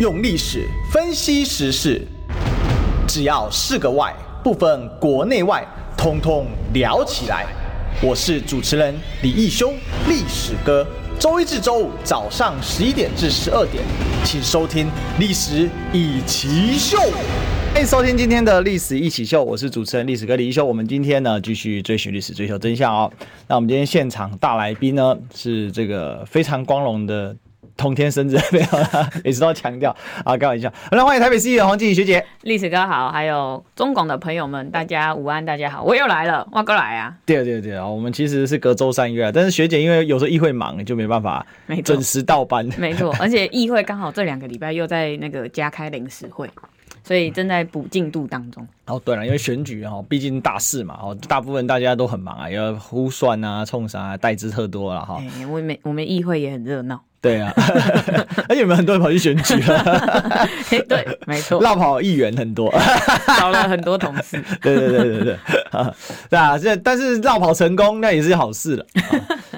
用历史分析时事，只要是个“外”，不分国内外，通通聊起来。我是主持人李义修，历史哥。周一至周五早上十一点至十二点，请收听《历史一起秀》。欢迎收听今天的《历史一起秀》，我是主持人历史哥李义修。我们今天呢，继续追寻历史，追求真相哦。那我们今天现场大来宾呢，是这个非常光荣的。同天生日，没有啦，每次都要强调啊，开玩笑。好，那欢迎台北市议员黄静怡学姐，历史哥好，还有中广的朋友们，大家午安，大家好，我又来了，我过来啊。对对对啊，我们其实是隔周三约，但是学姐因为有时候议会忙，就没办法准时到班。没错，而且议会刚好这两个礼拜又在那个加开临时会，所以正在补进度当中。哦，对了，因为选举哈，毕竟大事嘛，哦，大部分大家都很忙啊，要呼算啊、冲啥啊，代志特多了哈。我们我们议会也很热闹。对啊，而且有没有很多人跑去选举 了？对，没错，落跑议员很多，找了很多同事。对对对对对，对啊，这但是落跑成功那也是好事了。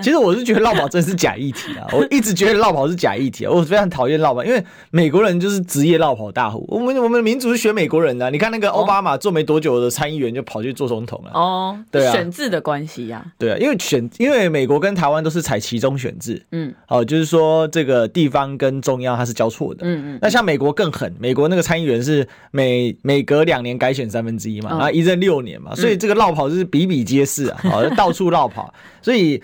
其实我是觉得落跑真是假议题啊，我一直觉得落跑是假议题啊，我非常讨厌落跑，因为美国人就是职业落跑大户。我们我们民族是学美国人的，你看那个奥巴马做没多久的参议员就跑去做总统了。哦，对啊，选制的关系呀。对啊，因为选因为美国跟台湾都是采其中选制，嗯，哦，就是说。说这个地方跟中央它是交错的，嗯嗯，那像美国更狠，美国那个参议员是每每隔两年改选三分之一嘛，然后一任六年嘛，所以这个绕跑就是比比皆是啊，好，到处绕跑，所以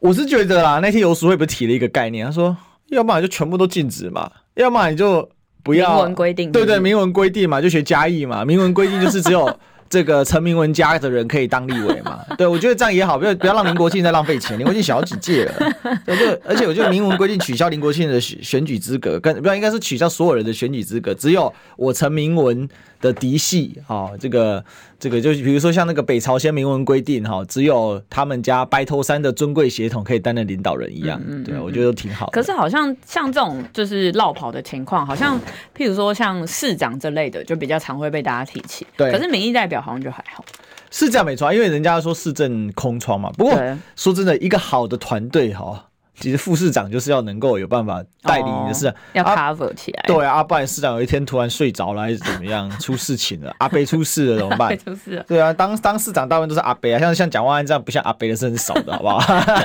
我是觉得啦，那天游淑慧不是提了一个概念，他说，要不然就全部都禁止嘛，要么你就不要明文规定，对对，明文规定嘛，就学嘉义嘛，明文规定就是只有。这个陈明文家的人可以当立委嘛？对，我觉得这样也好，不要不要让林国庆再浪费钱。林国庆小几届了，对，就而且我觉得明文规定取消林国庆的选选举资格，跟不要应该是取消所有人的选举资格，只有我陈明文的嫡系啊，这个这个就是比如说像那个北朝鲜明文规定哈，只有他们家白头山的尊贵血统可以担任领导人一样，嗯嗯嗯对，我觉得都挺好。可是好像像这种就是落跑的情况，好像譬如说像市长这类的，就比较常会被大家提起。对，可是民意代表。好像就还好，是这样没错，因为人家说市政空窗嘛。不过说真的，一个好的团队哈，其实副市长就是要能够有办法带领你的事，要 cover 起来。对啊，不然市长有一天突然睡着了还是怎么样，出事情了，阿贝出事了怎么办？出事了。对啊，当当市长大部分都是阿贝啊，像像蒋万安这样不像阿贝的是很少的，好不好？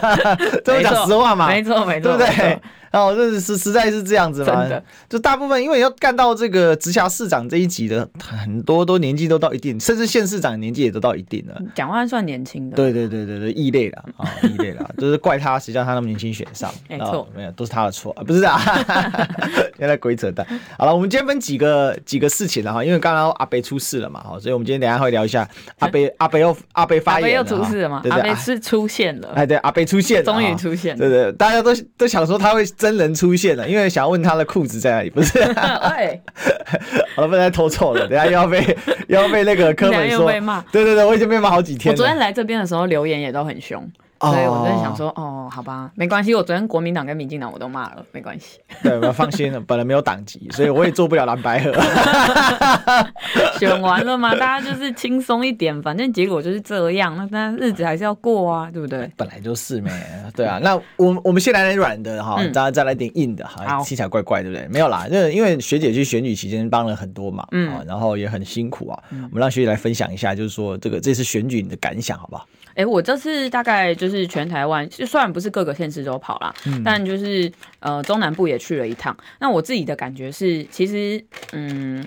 这么讲实话嘛，没错没错，对不对？哦，这是实在是这样子嘛？就大部分因为要干到这个直辖市长这一级的，很多都年纪都到一定，甚至县市长年纪也都到一定了。蒋万算年轻的，对对对对对，异类了啊，异类了，就是怪他，谁叫他那么年轻选上？没错，没有，都是他的错，不是啊？原来鬼扯淡。好了，我们今天分几个几个事情了哈，因为刚刚阿北出事了嘛，哈，所以我们今天等下会聊一下 阿北阿北又阿北发言又出事了嘛？阿北是出现了，哎对，阿北出现了，终于出现了，对对，大家都都想说他会。真人出现了，因为想要问他的裤子在哪里，不是？哎，好了，不能再偷错了，等下又要被又要被那个柯粉说，对对对，我已经被骂好几天了。我昨天来这边的时候，留言也都很凶。所以我在想说，哦，好吧，没关系。我昨天国民党跟民进党我都骂了，没关系。对，我放心了，本来没有党籍，所以我也做不了蓝白河。选完了嘛，大家就是轻松一点，反正结果就是这样。那但日子还是要过啊，对不对？本来就是没，对啊。那我我们先来点软的哈，大家再来点硬的哈，听起来怪怪，对不对？没有啦，就是因为学姐去选举期间帮了很多忙，嗯，然后也很辛苦啊。我们让学姐来分享一下，就是说这个这次选举你的感想，好不好？哎、欸，我这次大概就是全台湾，就虽然不是各个县市都跑啦，嗯、但就是呃中南部也去了一趟。那我自己的感觉是，其实嗯，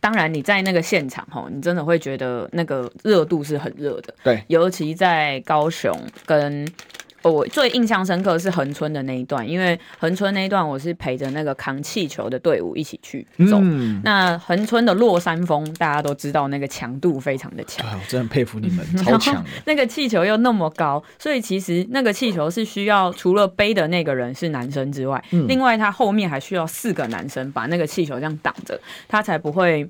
当然你在那个现场吼，你真的会觉得那个热度是很热的。对，尤其在高雄跟。我最印象深刻是恒春的那一段，因为恒春那一段我是陪着那个扛气球的队伍一起去走。嗯、那恒春的落山风大家都知道，那个强度非常的强。我真的佩服你们，超强的。那个气球又那么高，所以其实那个气球是需要除了背的那个人是男生之外，嗯、另外他后面还需要四个男生把那个气球这样挡着，他才不会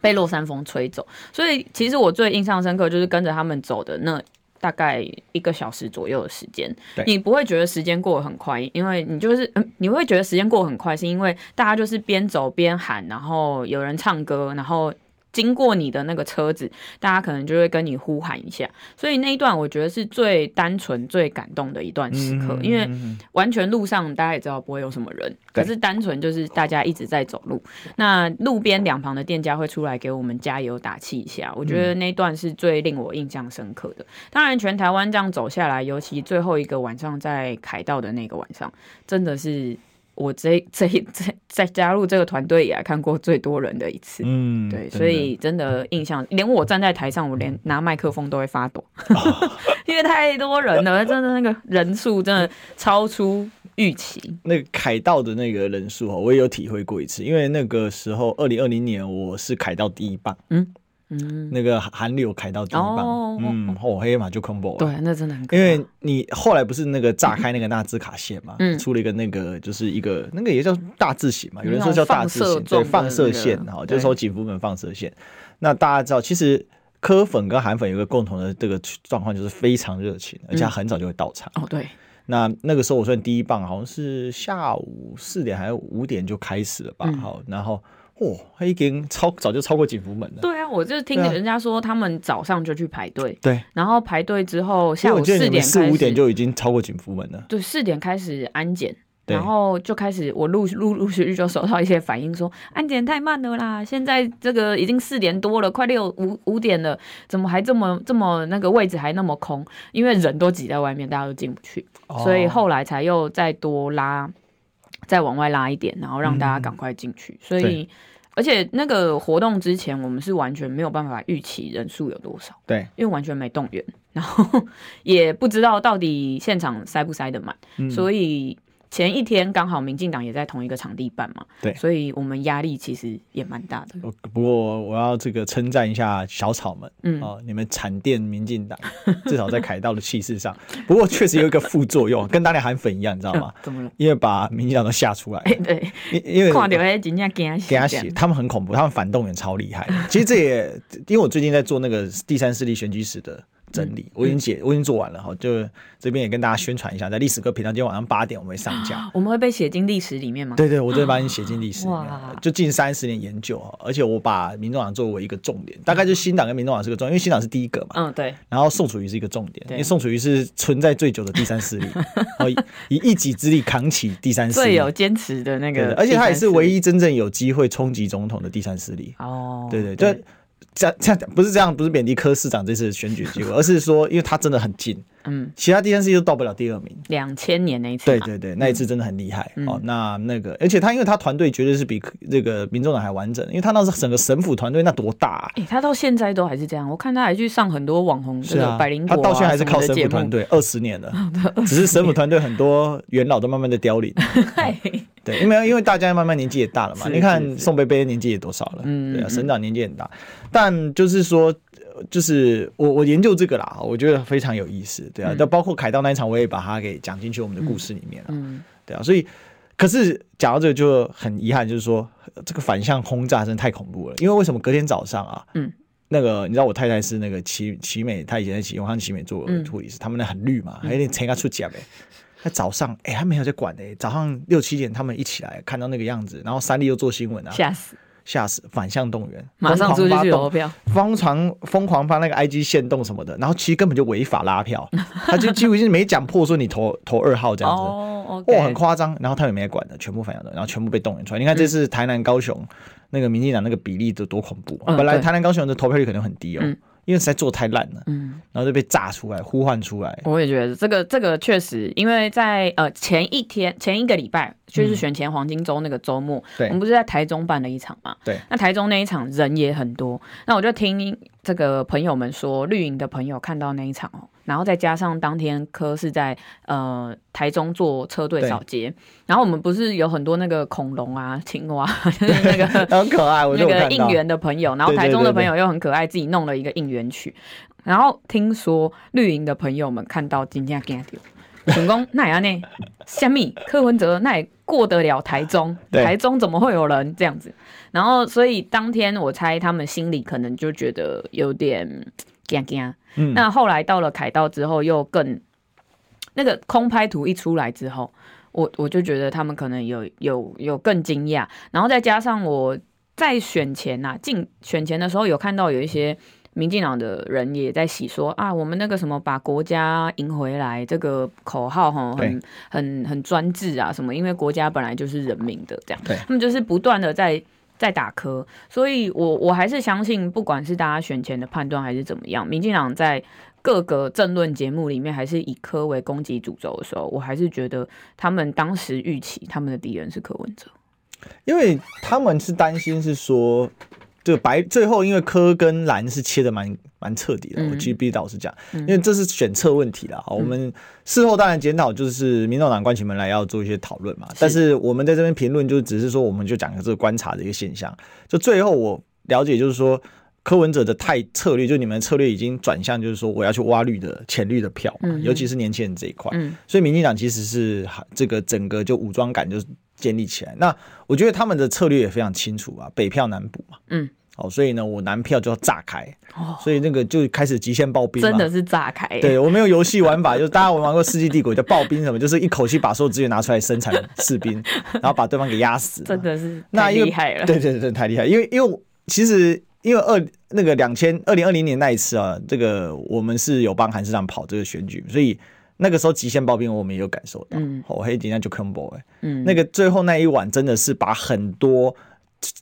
被落山风吹走。所以其实我最印象深刻就是跟着他们走的那。大概一个小时左右的时间，你不会觉得时间过得很快，因为你就是嗯，你会觉得时间过得很快，是因为大家就是边走边喊，然后有人唱歌，然后经过你的那个车子，大家可能就会跟你呼喊一下。所以那一段我觉得是最单纯、最感动的一段时刻，因为完全路上大家也知道不会有什么人，可是单纯就是大家一直在走路。那路边两旁的店家会出来给我们加油打气一下，我觉得那一段是最令我印象深刻的。当然，全台湾这样走下来，尤其最后一个晚上在凯道的那个晚上，真的是。我这 这这在加入这个团队以来看过最多人的一次，嗯，对，所以真的印象，连我站在台上，我连拿麦克风都会发抖，哦、因为太多人了，真的那个人数真的超出预期。那个凯道的那个人数我也有体会过一次，因为那个时候二零二零年我是凯道第一棒，嗯。嗯，那个韩流开到第一棒，哦、嗯，后黑马就 combo 了。对，那真的很。因为你后来不是那个炸开那个纳兹卡线嘛，嗯、出了一个那个就是一个那个也叫大字型嘛，有人说叫大字型，对，放射线哈，那个、就是说景福门放射线。那大家知道，其实科粉跟韩粉有一个共同的这个状况，就是非常热情，而且很早就会到场。哦，对。那那个时候我算第一棒，好像是下午四点还是五点就开始了吧？好、嗯，然后。哇，他已经超早就超过警服门了。对啊，我就听人家说他们早上就去排队。对，然后排队之后下午四点四五点就已经超过警服门了。对，四点开始安检，然后就开始我陆陆陆续续就收到一些反应说安检太慢了啦，现在这个已经四点多了，快六五五点了，怎么还这么这么那个位置还那么空？因为人都挤在外面，大家都进不去，哦、所以后来才又再多拉。再往外拉一点，然后让大家赶快进去。嗯、所以，而且那个活动之前，我们是完全没有办法预期人数有多少。对，因为完全没动员，然后 也不知道到底现场塞不塞得满，嗯、所以。前一天刚好民进党也在同一个场地办嘛，对，所以我们压力其实也蛮大的。不过我要这个称赞一下小草们，嗯哦，你们惨电民进党，至少在凯道的气势上。不过确实有一个副作用，跟当年韩粉一样，你知道吗？怎么了？因为把民进党都吓出来。对，因因为看到那真正惊吓死，他们很恐怖，他们反动员超厉害。其实这也因为我最近在做那个第三势力选举史的。整理，我已经解，我已经做完了哈，就这边也跟大家宣传一下，在历史课频道今天晚上八点我们会上架。我们会被写进历史里面吗？对对，我就会把你写进历史里面，就近三十年研究，而且我把民众党作为一个重点，大概就是新党跟民众党是个重点，因为新党是第一个嘛。嗯，对。然后宋楚瑜是一个重点，因为宋楚瑜是存在最久的第三势力，以一己之力扛起第三势力，最有坚持的那个，而且他也是唯一真正有机会冲击总统的第三势力。哦，对对，就。这样这样不是这样，不是贬低柯市长这次选举机会，而是说，因为他真的很近，嗯，其他第三次又到不了第二名。两千年那一次，对对对，那一次真的很厉害、嗯、哦。那那个，而且他因为他团队绝对是比这个民众党还完整，因为他那是整个省府团队那多大、啊？哎、欸，他到现在都还是这样，我看他还去上很多网红这个百灵果、啊，他到现在还是靠省府团队二十年了，只是省府团队很多元老都慢慢的凋零。对，因为因为大家慢慢年纪也大了嘛，你看宋贝贝年纪也多少了，嗯，对啊，省长年纪很大，但就是说，就是我我研究这个啦，我觉得非常有意思，对啊，就包括凯道那一场，我也把它给讲进去我们的故事里面了，嗯，对啊，所以可是讲到这个就很遗憾，就是说这个反向轰炸真的太恐怖了，因为为什么隔天早上啊，嗯，那个你知道我太太是那个奇奇美，她以前在奇永康奇美做护理师，他们那很绿嘛，还有点参加出甲呗。在早上，哎、欸，他没有在管的、欸。早上六七点，他们一起来看到那个样子，然后三立又做新闻啊，吓死，吓死，反向动员，马上出去投票，疯狂疯狂发那个 IG 限动什么的，然后其实根本就违法拉票，他就几乎是没讲破说你投投二号这样子，哦很夸张。然后他们也没管的，全部反向的，然后全部被动员出来。你看这次台南、高雄、嗯、那个民进党那个比例都多恐怖，嗯、本来台南、高雄的投票率可能很低哦。嗯因为实在做太烂了，嗯，然后就被炸出来，呼唤出来。我也觉得这个这个确实，因为在呃前一天前一个礼拜，就是选前黄金周那个周末，对、嗯，我们不是在台中办了一场嘛？对，那台中那一场人也很多，那我就听这个朋友们说，绿营的朋友看到那一场哦。然后再加上当天柯是在呃台中做车队扫街，然后我们不是有很多那个恐龙啊、青蛙，就是 那个 很可爱，那个应援的朋友，然后台中的朋友又很可爱，自己弄了一个应援曲。然后听说绿营的朋友们看到今天惊掉，成功那样呢？虾米柯文哲那也过得了台中？对台中怎么会有人这样子？然后所以当天我猜他们心里可能就觉得有点。惊惊，嗯、那后来到了凯道之后，又更 那个空拍图一出来之后，我我就觉得他们可能有有有更惊讶，然后再加上我在选前呐、啊，进选前的时候有看到有一些民进党的人也在洗说啊，我们那个什么把国家赢回来这个口号哈，很很很专制啊什么，因为国家本来就是人民的这样，对，他们就是不断的在在打磕，所以我我还是相信，不管是大家选前的判断还是怎么样，民进党在各个政论节目里面还是以科为攻击主轴的时候，我还是觉得他们当时预期他们的敌人是柯文哲。因为他们是担心是说，这个白最后因为柯跟蓝是切的蛮蛮彻底的，我其实必须老实讲，因为这是选策问题啦。我们事后当然检讨，就是民众党关起门来要做一些讨论嘛。但是我们在这边评论，就只是说我们就讲个这个观察的一个现象。就最后我了解，就是说柯文哲的太策略，就你们策略已经转向，就是说我要去挖绿的浅绿的票，尤其是年轻人这一块。所以民进党其实是这个整个就武装感就是。建立起来，那我觉得他们的策略也非常清楚啊，北票南补嘛，嗯，哦，所以呢，我南票就要炸开，哦，所以那个就开始极限爆兵，真的是炸开，对，我没有游戏玩法，就是大家玩过《世纪帝国》叫爆兵什么，就是一口气把所有资源拿出来生产士兵，然后把对方给压死，真的是太厉害了，对对对，太厉害，因为因为其实因为二那个两千二零二零年那一次啊，这个我们是有帮韩市长跑这个选举，所以。那个时候极限爆兵，我们也有感受到，我黑底下就 combo 哎，嗯，那个最后那一晚真的是把很多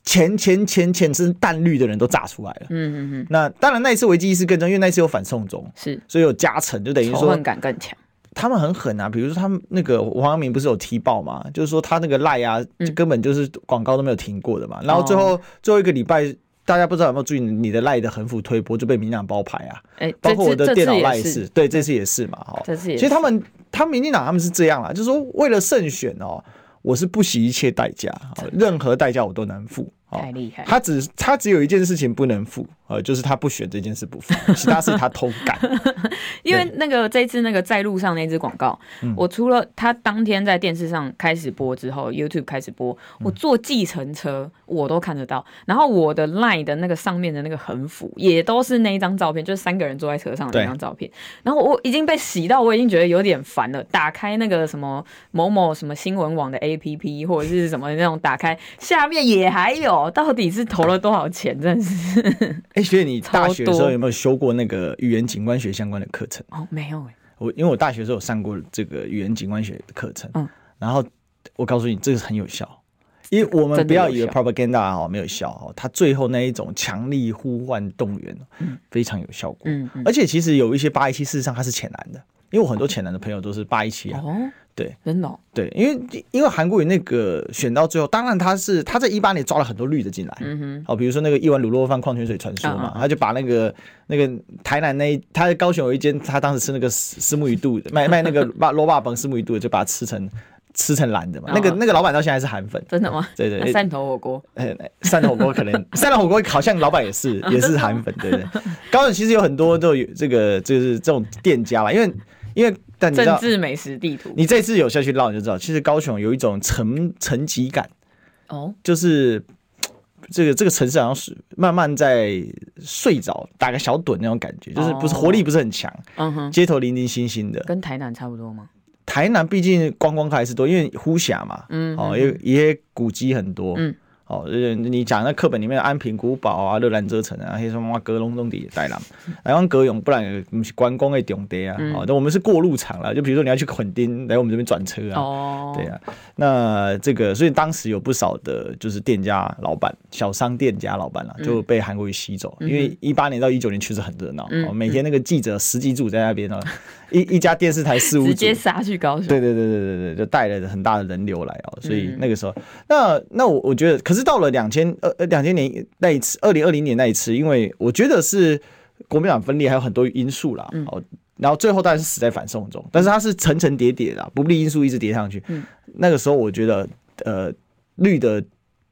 前前前前是淡绿的人都炸出来了，嗯嗯嗯。那当然那一次危机意识更重，因为那一次有反送中，是，所以有加成，就等于说仇恨感更强。他们很狠啊，比如说他们那个王阳明不是有踢爆嘛，就是说他那个赖啊，就根本就是广告都没有停过的嘛，然后最后最后一个礼拜。大家不知道有没有注意你的赖的横幅推波就被民进党包牌啊？哎，包括我的电脑赖也是，对，这次也是嘛，哈。这次也是。其实他们，他们民进党他们是这样啦，就是说为了胜选哦，我是不惜一切代价，任何代价我都能付。太厉害！他只他只有一件事情不能付，呃，就是他不选这件事不付，其他事他偷干。因为那个这次那个在路上那支广告，嗯、我除了他当天在电视上开始播之后，YouTube 开始播，我坐计程车我都看得到。然后我的 Line 的那个上面的那个横幅也都是那一张照片，就是三个人坐在车上的那张照片。然后我已经被洗到，我已经觉得有点烦了。打开那个什么某某什么新闻网的 APP 或者是什么那种，打开下面也还有。到底是投了多少钱？真的是！哎、欸，学姐，你大学的时候有没有修过那个语言景观学相关的课程？哦，没有哎。我因为我大学的时候有上过这个语言景观学的课程，嗯，然后我告诉你，这个很有效。因为我们不要以为 propaganda 哈没有效哦，它最后那一种强力呼唤动员，非常有效果。嗯，而且其实有一些八一七，事实上它是浅蓝的，因为我很多浅蓝的朋友都是八一七啊。哦。对，真的、哦、对，因为因为韩国瑜那个选到最后，当然他是他在一八年抓了很多绿的进来，嗯哼，哦，比如说那个一碗卤肉饭矿泉水传说嘛，嗯、他就把那个那个台南那一他在高雄有一间，他当时吃那个虱目鱼肚卖卖那个 肉肉霸崩虱目鱼肚，就把它吃成吃成蓝的嘛，那个那个老板到现在还是韩粉，真的吗？对对，汕头火锅，汕头火锅可能汕头火锅好像老板也是 也是韩粉，对对，高雄其实有很多都有这个就是这种店家吧，因为。因为但你知道，政治美食地图，你这次有下去绕，你就知道，其实高雄有一种层层级感。哦，就是这个这个城市好像是慢慢在睡着，打个小盹那种感觉，就是不是活力不是很强，嗯哼，街头零零星星的，跟台南差不多吗？台南毕竟观光客还是多，因为呼峡嘛，嗯，哦，也也古迹很多，嗯。哦，你讲那课本里面的安平古堡啊、热兰遮城啊，还有什么阁楼中底带廊，来往格勇，不然不是观光的重点啊。哦，那我们是过路场了，就比如说你要去垦丁，来我们这边转车啊。哦，对啊，那这个所以当时有不少的，就是店家老板、小商店家老板了，就被韩国瑜吸走，因为一八年到一九年确实很热闹，每天那个记者十几组在那边哦。一一家电视台四五组直接杀去高雄，对对对对对对，就带了很大的人流来哦，所以那个时候，那那我我觉得，可是到了两千二呃两千年那一次，二零二零年那一次，因为我觉得是国民党分裂还有很多因素啦，哦，然后最后当然是死在反送中，但是它是层层叠叠的，不利因素一直叠上去，那个时候我觉得呃绿的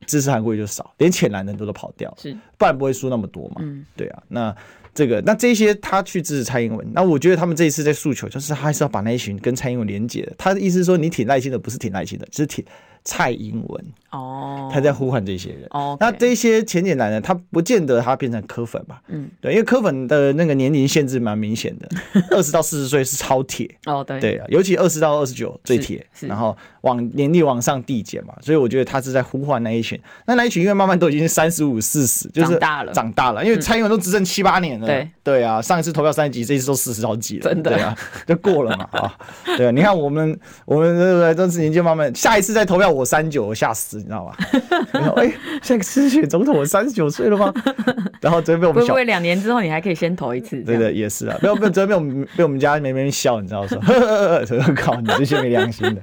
支持韩国瑜就少，连浅蓝的人都都跑掉，是，不然不会输那么多嘛。嗯，对啊，那这个那这些他去支持蔡英文，那我觉得他们这一次在诉求，就是他还是要把那一群跟蔡英文连接的。他的意思是说，你挺耐心的不是挺耐心的，是挺蔡英文。哦，他在呼唤这些人。哦，那这些浅浅蓝呢？他不见得他变成柯粉吧？嗯，对，因为柯粉的那个年龄限制蛮明显的，二十到四十岁是超铁。哦，对，对啊，尤其二十到二十九最铁，然后往年龄往上递减嘛，所以我觉得他是在呼唤那一群。那那一群因为慢慢都已经三十五、四十，就是长大了，长大了。因为蔡英文都执政七八年了，对对啊，上一次投票三十几，这一次都四十好几了，真的，对啊，就过了嘛啊。对啊，你看我们我们对不对？这次年纪慢慢，下一次再投票我三九，我吓死。你知道吧？然后哎，现在失选总统，我三十九岁了吗？然后准备我们笑，不会两年之后你还可以先投一次。对对，也是啊，没有没有，准备被我们 被我们家妹妹笑，你知道说，靠你这些没良心的，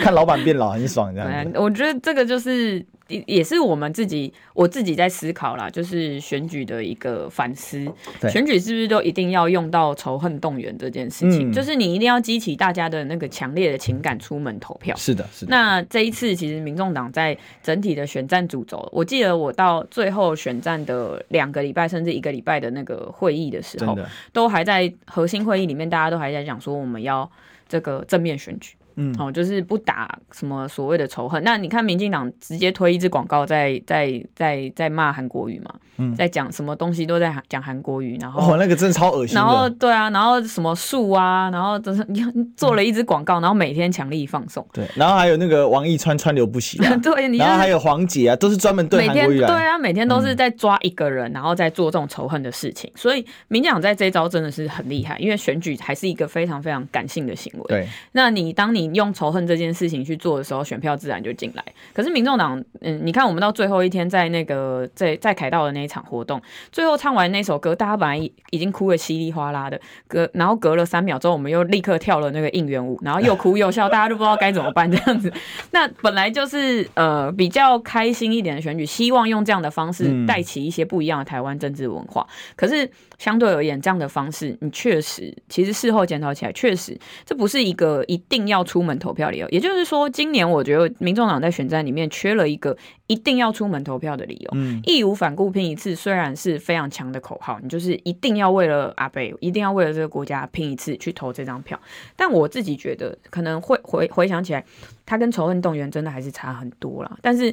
看老板变老很爽这样子。我觉得这个就是。也也是我们自己，我自己在思考啦，就是选举的一个反思。选举是不是都一定要用到仇恨动员这件事情？嗯、就是你一定要激起大家的那个强烈的情感出门投票。是的，是的。那这一次其实民众党在整体的选战主轴，我记得我到最后选战的两个礼拜甚至一个礼拜的那个会议的时候，都还在核心会议里面，大家都还在讲说我们要这个正面选举。嗯，哦，就是不打什么所谓的仇恨。那你看，民进党直接推一支广告在，在在在在骂韩国语嘛，嗯，在讲什么东西都在讲韩国语，然后哦，那个真的超恶心。然后对啊，然后什么树啊，然后就是你做了一支广告，然后每天强力放送。对，然后还有那个王一川川流不息，啊，对，然后还有黄姐啊，都是专门对韩国瑜。对啊，每天都是在抓一个人，然后在做这种仇恨的事情。所以民进党在这一招真的是很厉害，因为选举还是一个非常非常感性的行为。对，那你当你。用仇恨这件事情去做的时候，选票自然就进来。可是民众党，嗯，你看我们到最后一天，在那个在在凯道的那一场活动，最后唱完那首歌，大家本来已经哭得稀里哗啦的，隔然后隔了三秒钟，我们又立刻跳了那个应援舞，然后又哭又笑，大家都不知道该怎么办这样子。那本来就是呃比较开心一点的选举，希望用这样的方式带起一些不一样的台湾政治文化。可是相对而言，这样的方式，你确实其实事后检讨起来，确实这不是一个一定要出。出门投票理由，也就是说，今年我觉得民众党在选战里面缺了一个一定要出门投票的理由。嗯，义无反顾拼一次，虽然是非常强的口号，你就是一定要为了阿北，一定要为了这个国家拼一次去投这张票。但我自己觉得，可能会回回想起来，他跟仇恨动员真的还是差很多了。但是，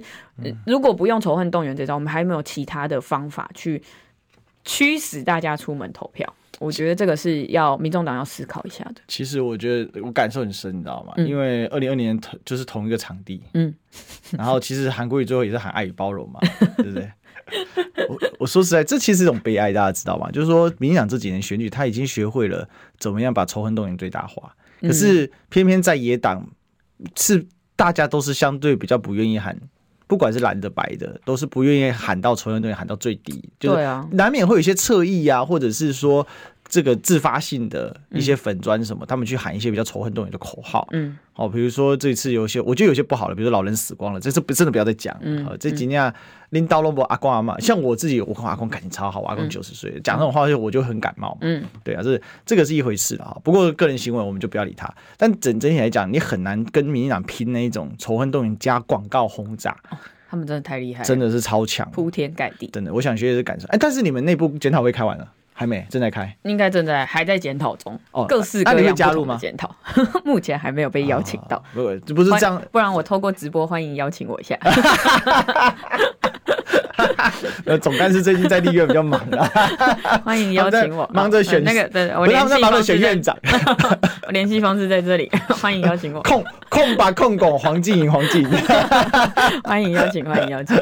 如果不用仇恨动员这招，我们还有没有其他的方法去驱使大家出门投票？我觉得这个是要民众党要思考一下的。其实我觉得我感受很深，你知道吗？嗯、因为二零二年同就是同一个场地，嗯，然后其实韩国瑜最后也是喊爱与包容嘛，对不对？我我说实在，这其实是一种悲哀，大家知道吗？就是说，民进党这几年选举，他已经学会了怎么样把仇恨动员最大化，可是偏偏在野党是大家都是相对比较不愿意喊。不管是蓝的白的，都是不愿意喊到仇恨动员喊到最低，就是难免会有一些侧翼啊，或者是说这个自发性的一些粉砖什么，嗯、他们去喊一些比较仇恨动员的口号。嗯，好，比如说这次有些我觉得有些不好了，比如说老人死光了，这次不真的不要再讲。嗯，这几年拎刀萝卜阿公阿妈，像我自己，我跟阿公感情超好，我阿公九十岁，讲这种话就我就很感冒。嗯，对啊，这这个是一回事啊。不过个人行为我们就不要理他。但整整体来讲，你很难跟民进党拼那一种仇恨动员加广告轰炸。他们真的太厉害，真的是超强，铺天盖地。真的，我想学的是感受。哎，但是你们内部检讨会开完了？还没，正在开，应该正在还在检讨中。哦，各式各样加入吗？检讨，目前还没有被邀请到。不，不是这样，不然我透过直播欢迎邀请我一下。呃，总干事最近在立院比较忙啊，欢迎邀请我，忙着选那个，对，我联系忙着选院长，我联系方式在这里，欢迎邀请我。控控把控拱黄静莹黄静莹，欢迎邀请，欢迎邀请。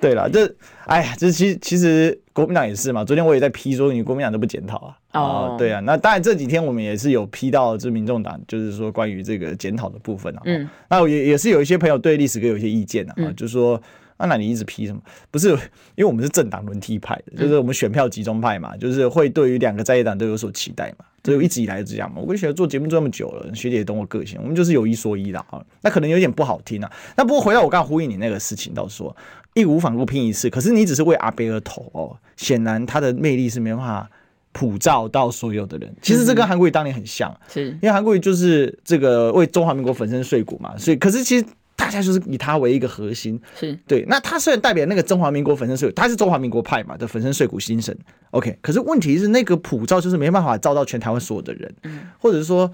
对了，这哎呀，这其实其实国民党也是嘛，昨天我也在批说你国民党都不检讨啊。哦，对啊，那当然这几天我们也是有批到这民众党，就是说关于这个检讨的部分啊。嗯，那也也是有一些朋友对历史哥有一些意见啊，就是说。啊，那你一直批什么？不是，因为我们是政党轮替派的，就是我们选票集中派嘛，就是会对于两个在野党都有所期待嘛，所以一直以来是这样嘛。我跟学姐做节目这么久了，学姐也懂我个性，我们就是有一说一的啊。那可能有点不好听啊。那不过回到我刚刚呼应你那个事情，倒是说义无反顾拼一次，可是你只是为阿北而投哦，显然他的魅力是没办法普照到所有的人。其实这跟韩国瑜当年很像，是因为韩国瑜就是这个为中华民国粉身碎骨嘛，所以可是其实。大家就是以他为一个核心，是对。那他虽然代表那个中华民国粉身碎骨，他是中华民国派嘛的粉身碎骨精神，OK。可是问题是那个普照就是没办法照到全台湾所有的人，嗯、或者是说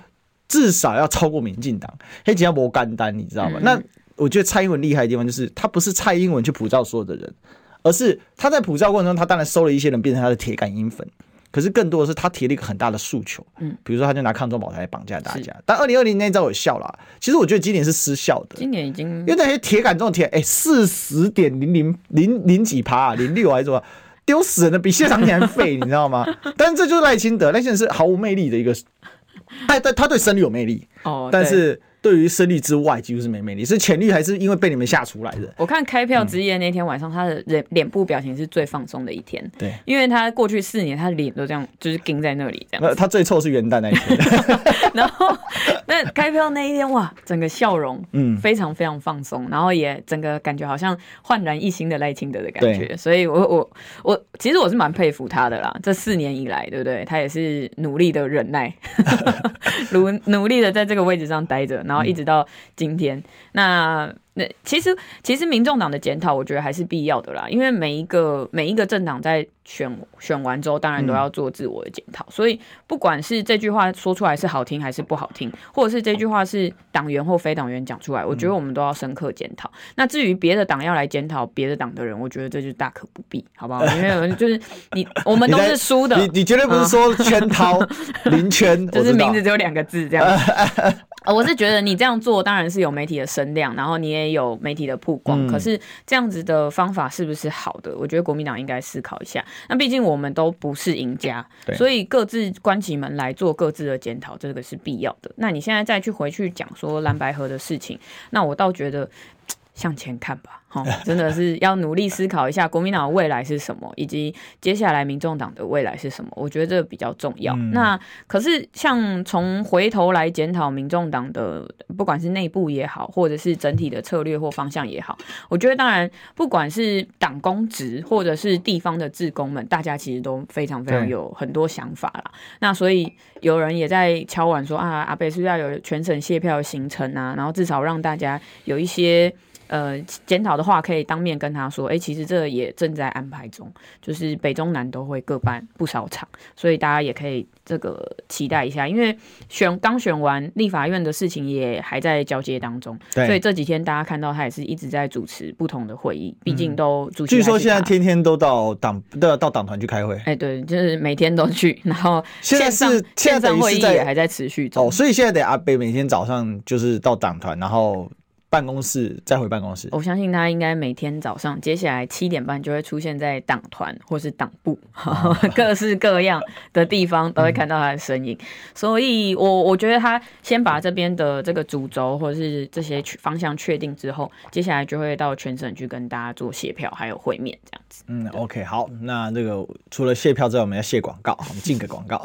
至少要超过民进党，黑吉要博干单，你知道吗？嗯、那我觉得蔡英文厉害的地方就是他不是蔡英文去普照所有的人，而是他在普照过程中，他当然收了一些人变成他的铁杆英粉。可是更多的是他提了一个很大的诉求，嗯，比如说他就拿抗中保台来绑架大家，但二零二零那一招有效了。其实我觉得今年是失效的，今年已经因为那些铁杆这种铁，哎，四十点零零零零几趴啊，零六还是什么，丢死人的，比谢长廷还废，你知道吗？但是这就是赖清德，赖清德是毫无魅力的一个，他他他对深绿有魅力哦，但是。对于深绿之外，几乎是没魅力。是浅绿还是因为被你们吓出来的？我看开票之夜那天晚上，他的脸脸部表情是最放松的一天。对，因为他过去四年，他的脸都这样，就是盯在那里这样。他最臭是元旦那一天。然后那开票那一天，哇，整个笑容，嗯，非常非常放松，然后也整个感觉好像焕然一新的赖清德的感觉。所以我我我其实我是蛮佩服他的啦。这四年以来，对不对？他也是努力的忍耐，努努力的在这个位置上待着。然后一直到今天，那那其实其实民众党的检讨，我觉得还是必要的啦，因为每一个每一个政党在选选完之后，当然都要做自我的检讨。嗯、所以不管是这句话说出来是好听还是不好听，或者是这句话是党员或非党员讲出来，我觉得我们都要深刻检讨。嗯、那至于别的党要来检讨别的党的人，我觉得这就大可不必，好不好？因为 就是你我们都是输的，你你绝对不是说圈套 林圈，就是名字只有两个字这样。呃，我是觉得你这样做当然是有媒体的声量，然后你也有媒体的曝光。嗯、可是这样子的方法是不是好的？我觉得国民党应该思考一下。那毕竟我们都不是赢家，所以各自关起门来做各自的检讨，这个是必要的。那你现在再去回去讲说蓝白河的事情，那我倒觉得。向前看吧，哈，真的是要努力思考一下国民党的未来是什么，以及接下来民众党的未来是什么。我觉得这个比较重要。嗯、那可是像从回头来检讨民众党的，不管是内部也好，或者是整体的策略或方向也好，我觉得当然不管是党公职或者是地方的志工们，大家其实都非常非常有很多想法啦。那所以有人也在敲碗说啊，阿北是不是要有全省卸票的行程啊？然后至少让大家有一些。呃，检讨的话可以当面跟他说，哎、欸，其实这也正在安排中，就是北中南都会各办不少场，所以大家也可以这个期待一下，因为选刚选完立法院的事情也还在交接当中，对所以这几天大家看到他也是一直在主持不同的会议，毕竟都。据说现在天天都到党都要到党团去开会，哎、欸，对，就是每天都去，然后现在是线上会议也还在持续中，哦，所以现在得阿北每天早上就是到党团，然后。办公室再回办公室，我相信他应该每天早上，接下来七点半就会出现在党团或是党部，哦、各式各样的地方都会看到他的身影。嗯、所以我我觉得他先把这边的这个主轴或者是这些方向确定之后，接下来就会到全省去跟大家做谢票还有会面这样子。嗯，OK，好，那这个除了谢票之外，我们要谢广告，我们进个广告。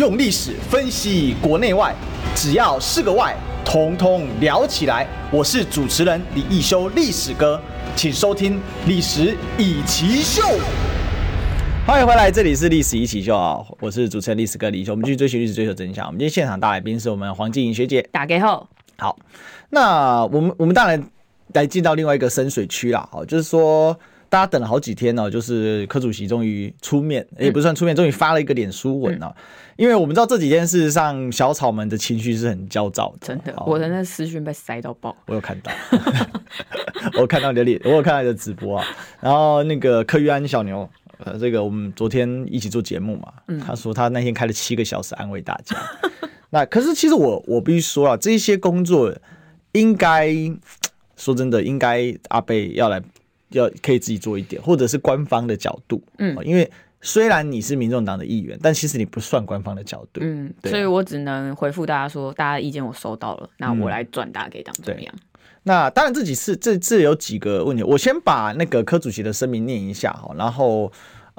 用历史分析国内外，只要是个“外”，统统聊起来。我是主持人李易修，历史哥，请收听《历史以奇秀》。欢迎回来，这里是《历史一起秀》啊，我是主持人历史哥李易修。我们继续追寻历史，追求真相。我们今天现场大来宾是我们黄静莹学姐。大家好，好，那我们我们当然来进到另外一个深水区啦，好，就是说。大家等了好几天呢，就是柯主席终于出面，也不算出面，终于发了一个脸书文了。因为我们知道这几天事实上小草们的情绪是很焦躁的，真的，我的那私讯被塞到爆。我有看到，我有看到你的脸，我有看到你的直播啊。然后那个柯玉安小牛，呃，这个我们昨天一起做节目嘛，他说他那天开了七个小时安慰大家。那可是其实我我必须说啊，这些工作应该说真的，应该阿贝要来。要可以自己做一点，或者是官方的角度，嗯，因为虽然你是民众党的议员，但其实你不算官方的角度。嗯，所以我只能回复大家说，大家的意见我收到了，那我来转达给党中央。那当然，这几次这这有几个问题，我先把那个柯主席的声明念一下哈，然后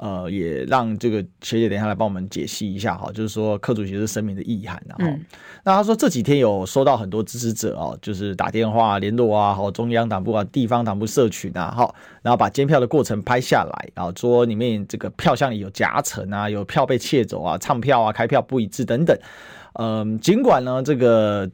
呃，也让这个学姐等一下来帮我们解析一下哈，就是说柯主席的声明的意涵。然后，嗯、那他说这几天有收到很多支持者哦，就是打电话联络啊，好中央党部啊、地方党部社群啊，好，然后把监票的过程拍下来，然后说里面这个票箱里有夹层啊，有票被窃走啊，唱票啊，开票不一致等等。嗯，尽管呢这个。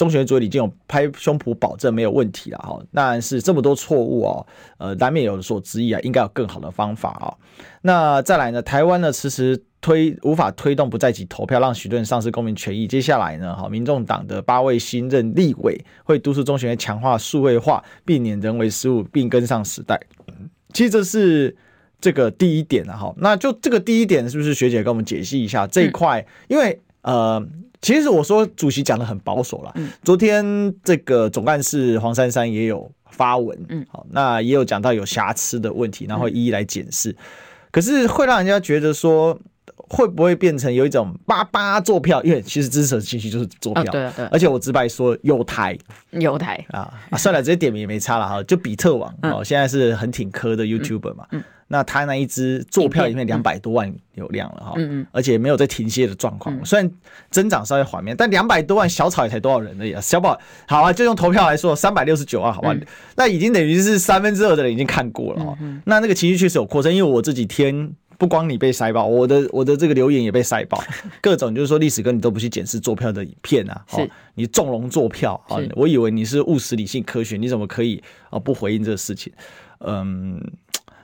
中选会已经有拍胸脯保证没有问题了哈，但是这么多错误哦，呃，难免有所质疑啊，应该有更好的方法啊。那再来呢，台湾呢迟迟推无法推动不在籍投票，让许多人丧失公民权益。接下来呢，哈，民众党的八位新任立委会督促中选会强化数位化，避免人为失误，并跟上时代。其实这是这个第一点了哈。那就这个第一点，是不是学姐跟我们解析一下这一块？因为呃。其实我说主席讲的很保守了。昨天这个总干事黄珊珊也有发文，嗯，好，那也有讲到有瑕疵的问题，然后一一来检视。可是会让人家觉得说，会不会变成有一种八八做票？因为其实支持的信息就是做票，对对。而且我直白说，有台有台啊，算了，直接点名也没差了哈。就比特网哦，现在是很挺科的 YouTuber 嘛。那他那一支坐票里面两百多万流量了哈，嗯嗯，而且没有在停歇的状况，虽然增长稍微缓慢，但两百多万小草也才多少人而已啊，小宝好啊，就用投票来说，三百六十九万，好吧，那已经等于是三分之二的人已经看过了哈，那那个情绪确实有扩增，因为我这几天不光你被塞爆，我的我的这个留言也被塞爆，各种就是说历史哥你都不去检视坐票的影片啊，是，你纵容坐票啊，我以为你是务实理性科学，你怎么可以啊不回应这个事情？嗯。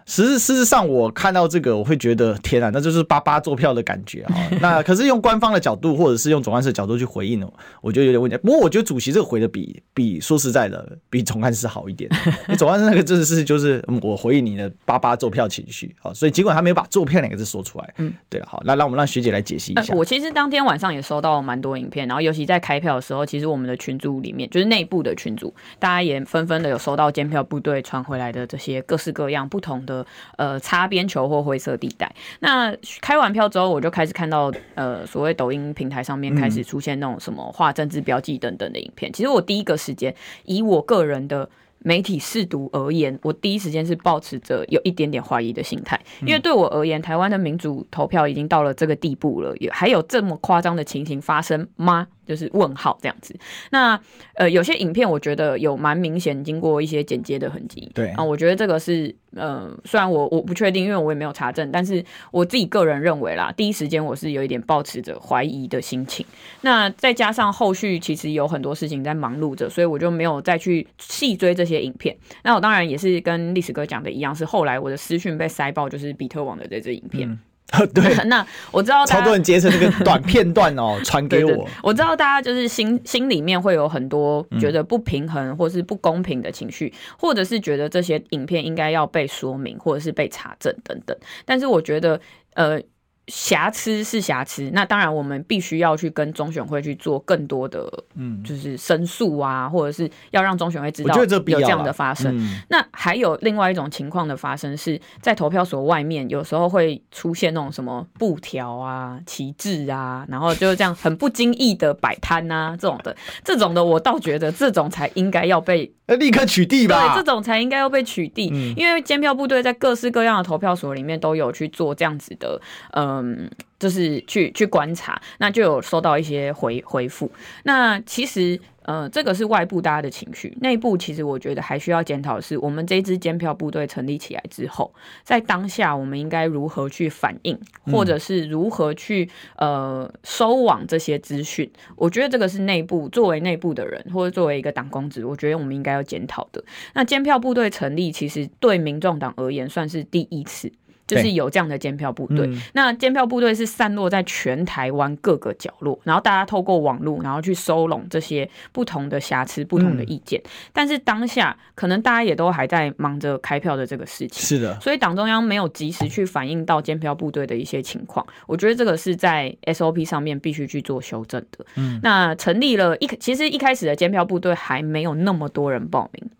实事实上，我看到这个，我会觉得天啊，那就是八八做票的感觉啊。那可是用官方的角度，或者是用总干事的角度去回应呢，我觉得有点问题。不过我觉得主席这个回的比比说实在的，比总干事好一点。你总干事那个真的是就是我回应你的八八做票情绪啊，所以尽管他没有把做票两个字说出来，嗯，对了，好，那让我们让学姐来解析一下。我其实当天晚上也收到蛮多影片，然后尤其在开票的时候，其实我们的群组里面，就是内部的群组，大家也纷纷的有收到监票部队传回来的这些各式各样不同的呃。擦边球或灰色地带。那开完票之后，我就开始看到呃，所谓抖音平台上面开始出现那种什么画政治标记等等的影片。其实我第一个时间，以我个人的媒体试读而言，我第一时间是抱持着有一点点怀疑的心态，因为对我而言，台湾的民主投票已经到了这个地步了，有还有这么夸张的情形发生吗？就是问号这样子。那呃，有些影片我觉得有蛮明显经过一些剪接的痕迹。对啊，我觉得这个是呃，虽然我我不确定，因为我也没有查证，但是我自己个人认为啦，第一时间我是有一点抱持着怀疑的心情。那再加上后续其实有很多事情在忙碌着，所以我就没有再去细追这些影片。那我当然也是跟历史哥讲的一样，是后来我的私讯被塞爆，就是比特网的这支影片。嗯 对，那我知道超多人截成那个短片段哦，传给我 对对对。我知道大家就是心心里面会有很多觉得不平衡或是不公平的情绪，嗯、或者是觉得这些影片应该要被说明，或者是被查证等等。但是我觉得，呃。瑕疵是瑕疵，那当然我们必须要去跟中选会去做更多的，嗯，就是申诉啊，或者是要让中选会知道有这样的发生。嗯、那还有另外一种情况的发生，是在投票所外面，有时候会出现那种什么布条啊、旗帜啊，然后就是这样很不经意的摆摊啊，这种的，这种的我倒觉得这种才应该要被立刻取缔吧。对，这种才应该要被取缔，嗯、因为监票部队在各式各样的投票所里面都有去做这样子的，呃。嗯，就是去去观察，那就有收到一些回回复。那其实，呃，这个是外部大家的情绪，内部其实我觉得还需要检讨的是，我们这支监票部队成立起来之后，在当下我们应该如何去反应，或者是如何去呃收网这些资讯。我觉得这个是内部作为内部的人，或者作为一个党公职，我觉得我们应该要检讨的。那监票部队成立，其实对民众党而言算是第一次。就是有这样的监票部队，嗯、那监票部队是散落在全台湾各个角落，然后大家透过网络，然后去收拢这些不同的瑕疵、不同的意见。嗯、但是当下可能大家也都还在忙着开票的这个事情，是的，所以党中央没有及时去反映到监票部队的一些情况。我觉得这个是在 SOP 上面必须去做修正的。嗯，那成立了一，其实一开始的监票部队还没有那么多人报名。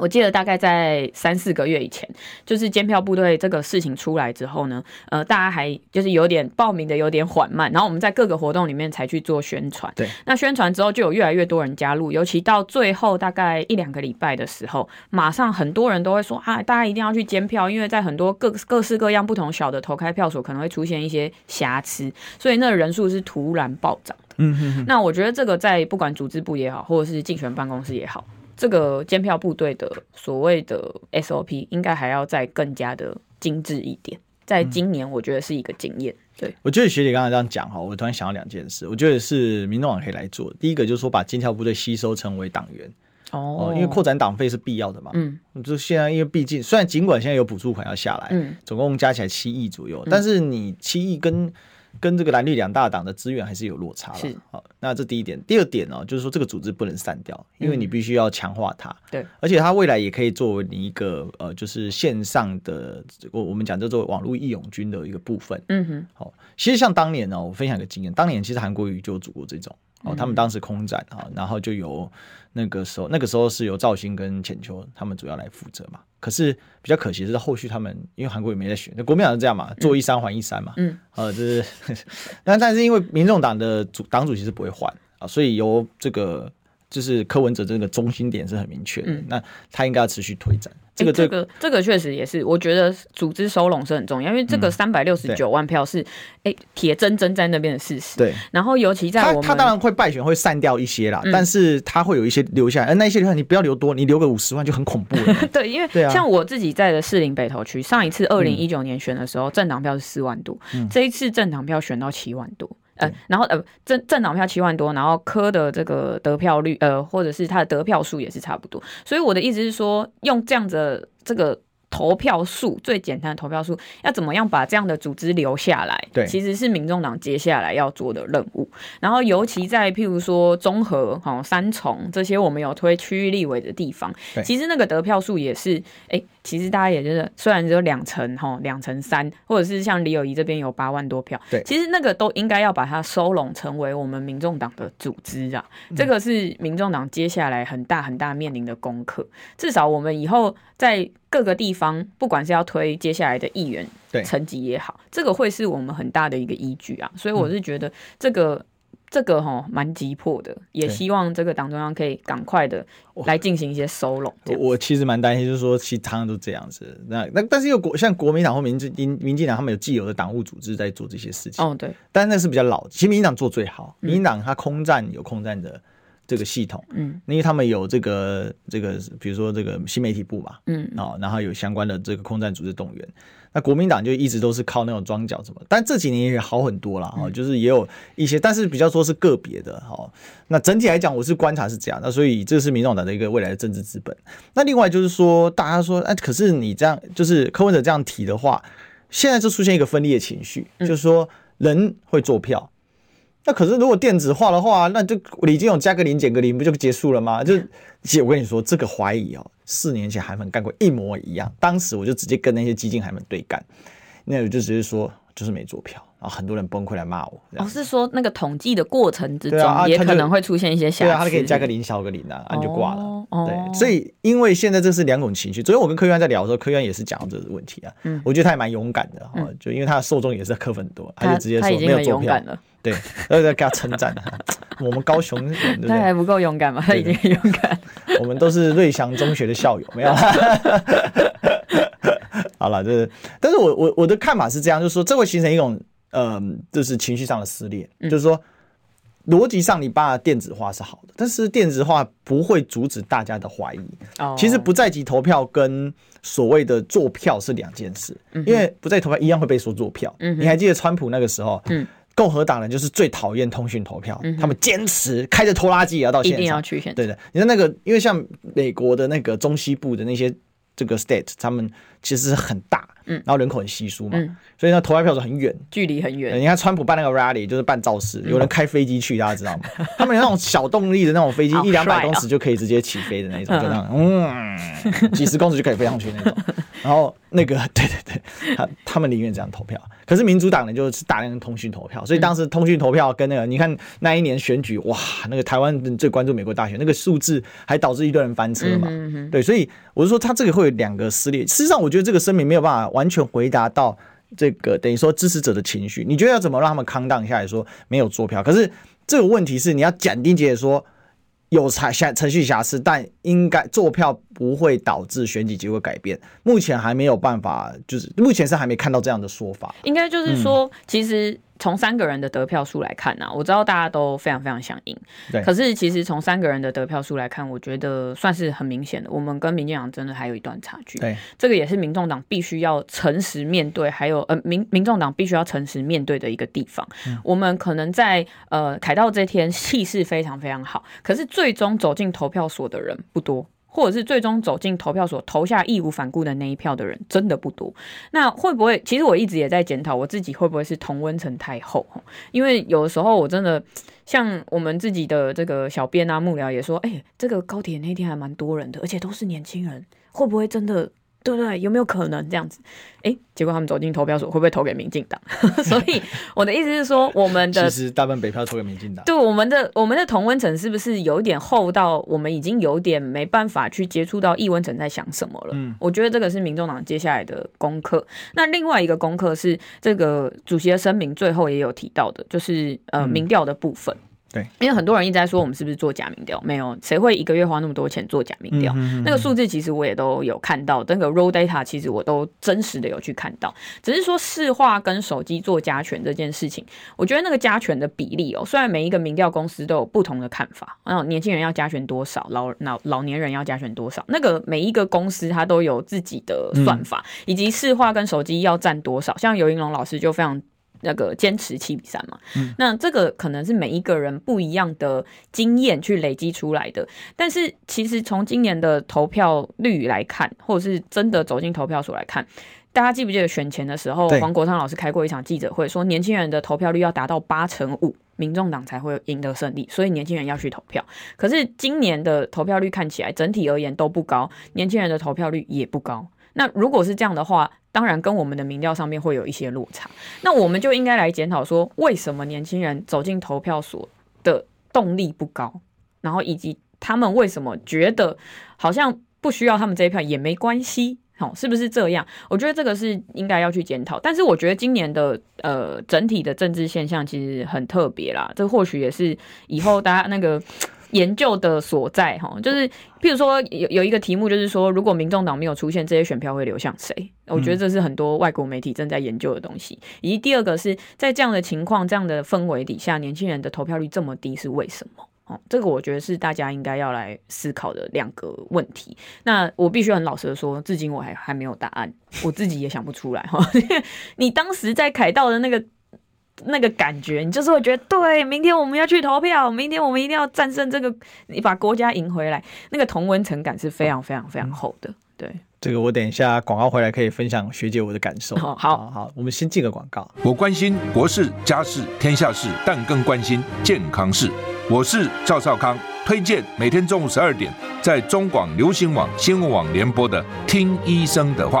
我记得大概在三四个月以前，就是监票部队这个事情出来之后呢，呃，大家还就是有点报名的有点缓慢，然后我们在各个活动里面才去做宣传。对，那宣传之后就有越来越多人加入，尤其到最后大概一两个礼拜的时候，马上很多人都会说啊，大家一定要去监票，因为在很多各各式各样不同小的投开票所可能会出现一些瑕疵，所以那个人数是突然暴涨的。嗯哼哼。那我觉得这个在不管组织部也好，或者是竞选办公室也好。这个监票部队的所谓的 SOP 应该还要再更加的精致一点，在今年我觉得是一个经验。对，我觉得学姐刚才这样讲哈，我突然想到两件事，我觉得是民众党可以来做。第一个就是说把监票部队吸收成为党员哦，因为扩展党费是必要的嘛。嗯，就现在因为毕竟虽然尽管现在有补助款要下来，嗯，总共加起来七亿左右，但是你七亿跟跟这个蓝绿两大党的资源还是有落差了。是，好，那这第一点。第二点呢、哦，就是说这个组织不能散掉，因为你必须要强化它。对、嗯，而且它未来也可以作为你一个呃，就是线上的我我们讲叫做网络义勇军的一个部分。嗯哼，好，其实像当年呢、哦，我分享一个经验，当年其实韩国瑜就有组过这种。哦，他们当时空战啊，然后就由那个时候，那个时候是由赵兴跟浅秋他们主要来负责嘛。可是比较可惜的是，后续他们因为韩国也没在选，那国民党是这样嘛，做一山还一山嘛。嗯，呃，就是，但但是因为民众党的主党主席是不会换啊，所以由这个。就是柯文哲这个中心点是很明确的，嗯、那他应该要持续推展。这个、这个、这个确实也是，我觉得组织收拢是很重要，因为这个三百六十九万票是哎铁铮铮在那边的事实。对，然后尤其在我们他，他当然会败选，会散掉一些啦，嗯、但是他会有一些留下来，而那一些留下你不要留多，你留个五十万就很恐怖了。对，因为像我自己在的士林北投区，上一次二零一九年选的时候，嗯、政党票是四万多，嗯、这一次政党票选到七万多。呃，然后呃，政政党票七万多，然后科的这个得票率，呃，或者是他的得票数也是差不多，所以我的意思是说，用这样子这个。投票数最简单的投票数，要怎么样把这样的组织留下来？对，其实是民众党接下来要做的任务。然后，尤其在譬如说综合、哈三重这些我们有推区域立委的地方，其实那个得票数也是，哎、欸，其实大家也觉得虽然只有两成哈，两成三，或者是像李友仪这边有八万多票，对，其实那个都应该要把它收拢成为我们民众党的组织啊。嗯、这个是民众党接下来很大很大面临的功课。至少我们以后在。各个地方，不管是要推接下来的议员层级也好，这个会是我们很大的一个依据啊。所以我是觉得这个、嗯、这个哈蛮急迫的，也希望这个党中央可以赶快的来进行一些收拢。我，我其实蛮担心，就是说其他们都这样子，那那但是又国像国民党或民进民进党，他们有既有的党务组织在做这些事情。哦，对，但那是比较老，其实民进党做最好，民进党他空战有空战的。这个系统，嗯，因为他们有这个这个，比如说这个新媒体部嘛，嗯，哦，然后有相关的这个空战组织动员。那国民党就一直都是靠那种装脚什么，但这几年也好很多了哈，嗯、就是也有一些，但是比较说是个别的哈。那整体来讲，我是观察是这样，那所以这是民众党的一个未来的政治资本。那另外就是说，大家说，哎，可是你这样，就是柯文哲这样提的话，现在就出现一个分裂的情绪，嗯、就是说人会做票。那可是，如果电子化的话，那就李金勇加个零减个零，不就结束了吗？就，姐，我跟你说，这个怀疑哦，四年前韩粉干过一模一样，当时我就直接跟那些激进韩粉对干，那我就直接说，就是没做票。然后很多人崩溃来骂我。哦，是说那个统计的过程之中，也可能会出现一些瑕疵。对啊，他就可以加个零，少个零啊，就挂了。对，所以因为现在这是两种情绪。昨天我跟科员在聊的时候，科员也是讲到这个问题啊。嗯，我觉得他也蛮勇敢的哈，就因为他的受众也是科粉多，他就直接说没有做票。对，然后再给他称赞。我们高雄人他还不够勇敢吗？他已经很勇敢。我们都是瑞祥中学的校友，没有。好了，就是，但是我我我的看法是这样，就是说这会形成一种。嗯，就是情绪上的撕裂，嗯、就是说逻辑上你把电子化是好的，但是电子化不会阻止大家的怀疑。哦，其实不在籍投票跟所谓的做票是两件事，嗯、因为不在籍投票一样会被说做票。嗯，你还记得川普那个时候，嗯，共和党人就是最讨厌通讯投票，嗯、他们坚持开着拖拉机也要到现场，一定要去现场。对的，你说那个，因为像美国的那个中西部的那些这个 state，他们其实是很大。嗯，然后人口很稀疏嘛，嗯、所以呢，投开票是很远，距离很远。你看川普办那个 rally 就是办造势，有人开飞机去，大家知道吗？他们有那种小动力的那种飞机，一两百公尺就可以直接起飞的那种，就那样，嗯，几十公尺就可以飞上去那种。然后那个对对对，他他们宁愿这样投票。可是民主党呢，就是大量的通讯投票，所以当时通讯投票跟那个，你看那一年选举，哇，那个台湾最关注美国大选，那个数字还导致一堆人翻车嘛。对，所以我就说他这个会有两个撕裂。事实上，我觉得这个声明没有办法完全回答到这个等于说支持者的情绪。你觉得要怎么让他们 calm down 下来说没有作票？可是这个问题是你要斩钉截铁说。有程程序瑕疵，但应该作票不会导致选举结果改变。目前还没有办法，就是目前是还没看到这样的说法。应该就是说，嗯、其实。从三个人的得票数来看呢、啊，我知道大家都非常非常想赢。对。可是其实从三个人的得票数来看，我觉得算是很明显的，我们跟民进党真的还有一段差距。对。这个也是民众党必须要诚实面对，还有呃民民众党必须要诚实面对的一个地方。嗯、我们可能在呃凯道这天气势非常非常好，可是最终走进投票所的人不多。或者是最终走进投票所投下义无反顾的那一票的人真的不多，那会不会？其实我一直也在检讨我自己会不会是同温层太厚？因为有的时候我真的像我们自己的这个小编啊幕僚也说，哎、欸，这个高铁那天还蛮多人的，而且都是年轻人，会不会真的？对不对？有没有可能这样子？哎，结果他们走进投票所，会不会投给民进党？所以我的意思是说，我们的 其实大半北票投给民进党。对，我们的我们的同温层是不是有点厚到我们已经有点没办法去接触到异温层在想什么了？嗯，我觉得这个是民众党接下来的功课。那另外一个功课是这个主席的声明最后也有提到的，就是呃民调的部分。对，因为很多人一直在说我们是不是做假民调？没有，谁会一个月花那么多钱做假民调？那个数字其实我也都有看到，那个 raw data 其实我都真实的有去看到。只是说市话跟手机做加权这件事情，我觉得那个加权的比例哦，虽然每一个民调公司都有不同的看法，嗯，年轻人要加权多少，老老老年人要加权多少，那个每一个公司它都有自己的算法，嗯、以及市话跟手机要占多少。像尤云龙老师就非常。那个坚持七比三嘛，嗯，那这个可能是每一个人不一样的经验去累积出来的。但是其实从今年的投票率来看，或者是真的走进投票所来看，大家记不记得选前的时候，黄国昌老师开过一场记者会，说年轻人的投票率要达到八成五，民众党才会赢得胜利，所以年轻人要去投票。可是今年的投票率看起来整体而言都不高，年轻人的投票率也不高。那如果是这样的话，当然跟我们的民调上面会有一些落差。那我们就应该来检讨说，为什么年轻人走进投票所的动力不高，然后以及他们为什么觉得好像不需要他们这一票也没关系，好，是不是这样？我觉得这个是应该要去检讨。但是我觉得今年的呃整体的政治现象其实很特别啦，这或许也是以后大家那个。研究的所在哈，就是譬如说有有一个题目，就是说如果民众党没有出现，这些选票会流向谁？我觉得这是很多外国媒体正在研究的东西。以及第二个是在这样的情况、这样的氛围底下，年轻人的投票率这么低是为什么？哦，这个我觉得是大家应该要来思考的两个问题。那我必须很老实的说，至今我还还没有答案，我自己也想不出来哈。你当时在凯道的那个。那个感觉，你就是会觉得，对，明天我们要去投票，明天我们一定要战胜这个，你把国家赢回来，那个同温层感是非常非常非常厚的。对，这个我等一下广告回来可以分享学姐我的感受。好，好，好，我们先进个广告。我关心国事、家事、天下事，但更关心健康事。我是赵少康，推荐每天中午十二点在中广流行网、新闻网联播的《听医生的话》。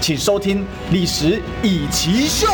请收听《历史以奇秀》。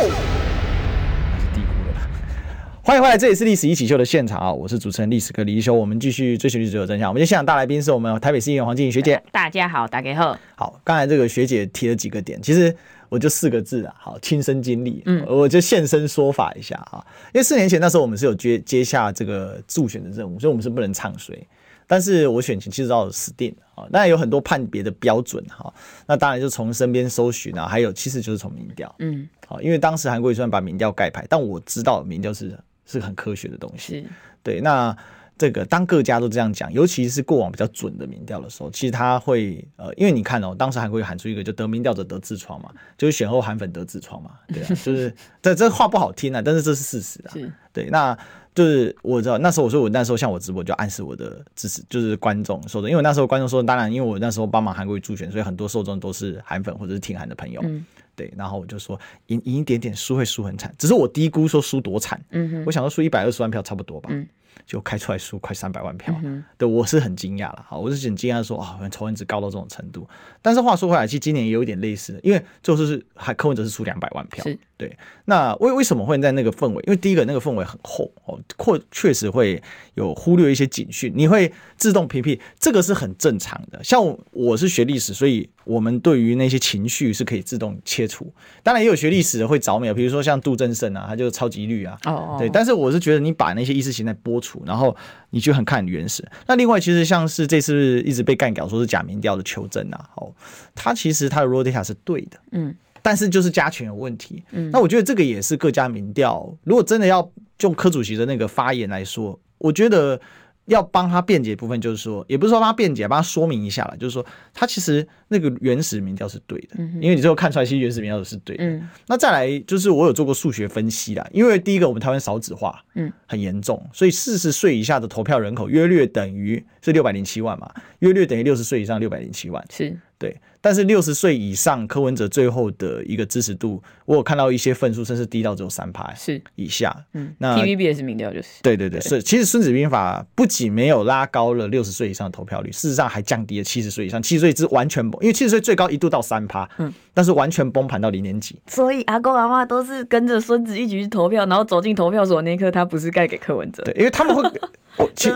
欢迎回来，这里是《历史一起秀》的现场啊！我是主持人历史哥李一修，我们继续追寻历史的真相。我们今天现场大来宾是我们台北市议员黄静怡学姐。大家好，大家好。好，刚才这个学姐提了几个点，其实我就四个字啊，好，亲身经历，嗯，我就现身说法一下啊。因为四年前那时候我们是有接接下这个助选的任务，所以我们是不能唱衰。但是我选前其实早就死定了啊！当然有很多判别的标准哈，那当然就从身边搜寻啊，还有其实就是从民调，嗯，好，因为当时韩国瑜虽然把民调盖牌，但我知道民调是是很科学的东西，对。那这个当各家都这样讲，尤其是过往比较准的民调的时候，其实他会呃，因为你看哦，当时韩国瑜喊出一个就得民调者得痔疮嘛，就是选后韩粉得痔疮嘛，对啊，就是 这这话不好听啊，但是这是事实啊，是对，那就是我知道那时候我说我那时候像我直播就暗示我的支持就是观众说的，因为那时候观众说，当然因为我那时候帮忙韩国瑜助选，所以很多受众都是韩粉或者是挺韩的朋友。嗯对，然后我就说赢赢一点点，输会输很惨，只是我低估说输多惨。嗯哼，我想说输一百二十万票差不多吧。嗯，就开出来输快三百万票。嗯，对，我是很惊讶了。好，我是很惊讶说啊，仇恨值高到这种程度。但是话说回来，其实今年也有一点类似的，因为最后是还柯文哲是输两百万票。是。对，那为为什么会在那个氛围？因为第一个那个氛围很厚哦，或确实会有忽略一些警讯，你会自动屏蔽，这个是很正常的。像我是学历史，所以我们对于那些情绪是可以自动切除。当然也有学历史的会着迷，比如说像杜正胜啊，他就超级绿啊。哦哦。对，但是我是觉得你把那些意识形态剥除，然后你就很看很原始。那另外，其实像是这次一直被干掉说是假民调的求证啊，哦，他其实他的 raw data 是对的。嗯。但是就是加权有问题，嗯，那我觉得这个也是各家民调。如果真的要用柯主席的那个发言来说，我觉得要帮他辩解部分，就是说，也不是说帮他辩解，帮他说明一下了，就是说，他其实那个原始民调是对的，因为你最后看出来，其实原始民调是对的。嗯，那再来就是我有做过数学分析啦，因为第一个我们台湾少子化，嗯，很严重，所以四十岁以下的投票人口约略等于是六百零七万嘛，约略等于六十岁以上六百零七万，是对。但是六十岁以上，柯文哲最后的一个支持度，我有看到一些分数，甚至低到只有三趴，是以下。嗯，那 TVB 也是民调就是。对对对，是。其实《孙子兵法》不仅没有拉高了六十岁以上的投票率，事实上还降低了七十岁以上。七十岁是完全崩，因为七十岁最高一度到三趴，嗯，但是完全崩盘到零点几。所以阿公阿妈都是跟着孙子一起去投票，然后走进投票所那一刻，他不是盖给柯文哲。对，因为他们会。我气，